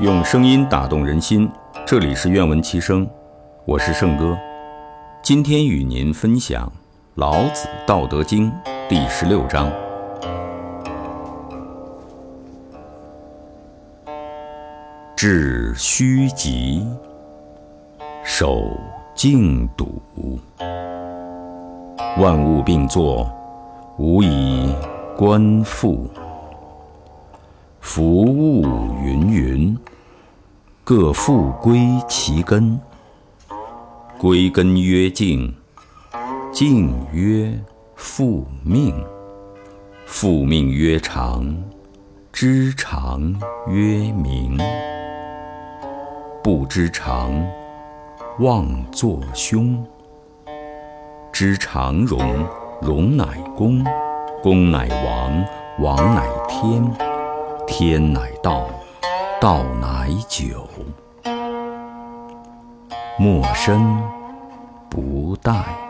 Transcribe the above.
用声音打动人心，这里是愿闻其声，我是圣哥。今天与您分享《老子·道德经》第十六章：致虚极，守静笃，万物并作，无以观复。夫物芸芸，各复归其根。归根曰静，静曰复命，复命曰长，知常曰明。不知常，妄作凶。知常容，容乃公，公乃王，王乃天。天乃道，道乃久。莫身不殆。